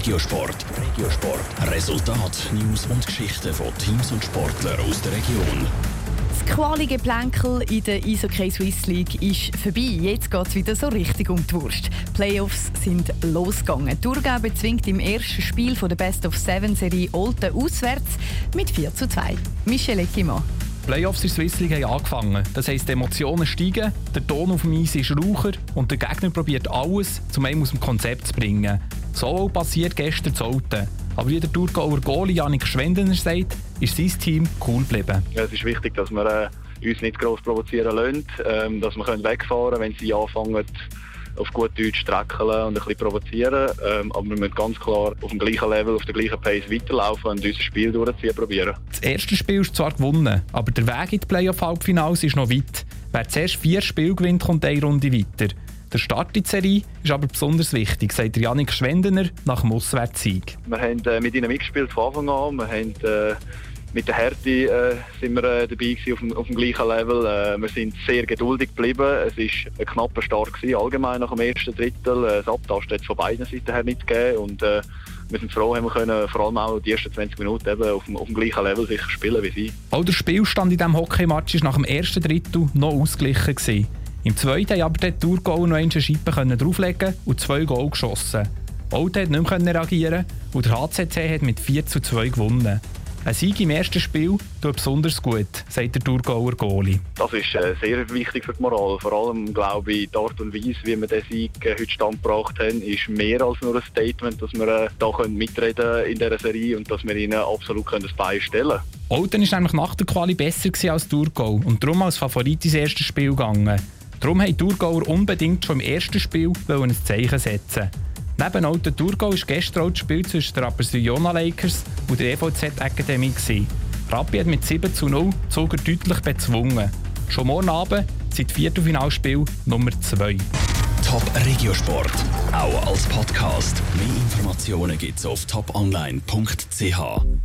Regiosport. Regiosport. Resultat, News und Geschichten von Teams und Sportlern aus der Region. Das qualige Plänkel in der Eishockey Swiss League ist vorbei. Jetzt geht es wieder so richtig um die Wurst. Playoffs sind losgegangen. Thurgau bezwingt im ersten Spiel von der Best of Seven Serie Olten auswärts mit 4 zu 2. Michel Eckimann. Playoffs in der Swiss League haben angefangen. Das heisst, die Emotionen steigen, der Ton auf dem Eis ist raucher und der Gegner probiert alles, um einen aus dem Konzept zu bringen. So passiert gestern zu Alten. Aber wie der Thurgauer Goalie Janik Schwendener sagt, ist sein Team cool geblieben. Ja, es ist wichtig, dass wir äh, uns nicht gross provozieren lassen, ähm, dass wir können wegfahren können, wenn sie anfangen, auf gut Deutsch streckeln und ein bisschen provozieren. Ähm, aber wir müssen ganz klar auf dem gleichen Level, auf der gleichen Pace weiterlaufen und unser Spiel durchziehen probieren. Das erste Spiel ist zwar gewonnen, aber der Weg in die Playoff-Halbfinals ist noch weit. Wer zuerst vier Spiele gewinnt, kommt eine Runde weiter. Der Start in die Serie ist aber besonders wichtig, sagt Janik Schwendener nach dem Auswärtssieg. Wir haben äh, mit ihnen mitgespielt von Anfang an. Wir haben, äh, mit der Härte äh, sind wir äh, dabei gewesen, auf, dem, auf dem gleichen Level. Äh, wir sind sehr geduldig geblieben. Es war ein knapper Start gewesen, allgemein nach dem ersten Drittel. Äh, das Abtasten hat es von beiden Seiten her nicht gegeben. Und, äh, wir sind froh, haben wir können vor allem auch die ersten 20 Minuten eben auf, dem, auf dem gleichen Level sicher spielen wie sie. Auch der Spielstand in diesem Hockeymatch war nach dem ersten Drittel noch ausgeglichen. Gewesen. Im zweiten konnte aber der Thurgau noch eine Scheibe drauflegen und zwei Goal geschossen. Olten konnte nicht mehr reagieren und der HCC hat mit 4 zu 2 gewonnen. Ein Sieg im ersten Spiel tut besonders gut, sagt der Thurgauer Goalie. Das ist äh, sehr wichtig für die Moral. Vor allem glaube ich, die Art und Weise, wie wir den Sieg äh, heute standgebracht haben, ist mehr als nur ein Statement, dass wir äh, da können mitreden in dieser Serie und dass wir ihnen absolut können das Bein stellen können. Olten war nämlich nach der Quali besser als Thurgau und darum als Favorit ins erste Spiel gegangen. Darum wollten die Thurgauer unbedingt schon im ersten Spiel ein Zeichen setzen. Neben Alten Thurgau war gestern auch das Spiel zwischen der Rapperswil-Jona Lakers und der EVZ Akademie. Rappi hat mit 7 zu 0 Zuger deutlich bezwungen. Schon morgen Abend sind Viertelfinalspiel Nummer 2. Top Regiosport, auch als Podcast. Mehr Informationen gibt es auf toponline.ch.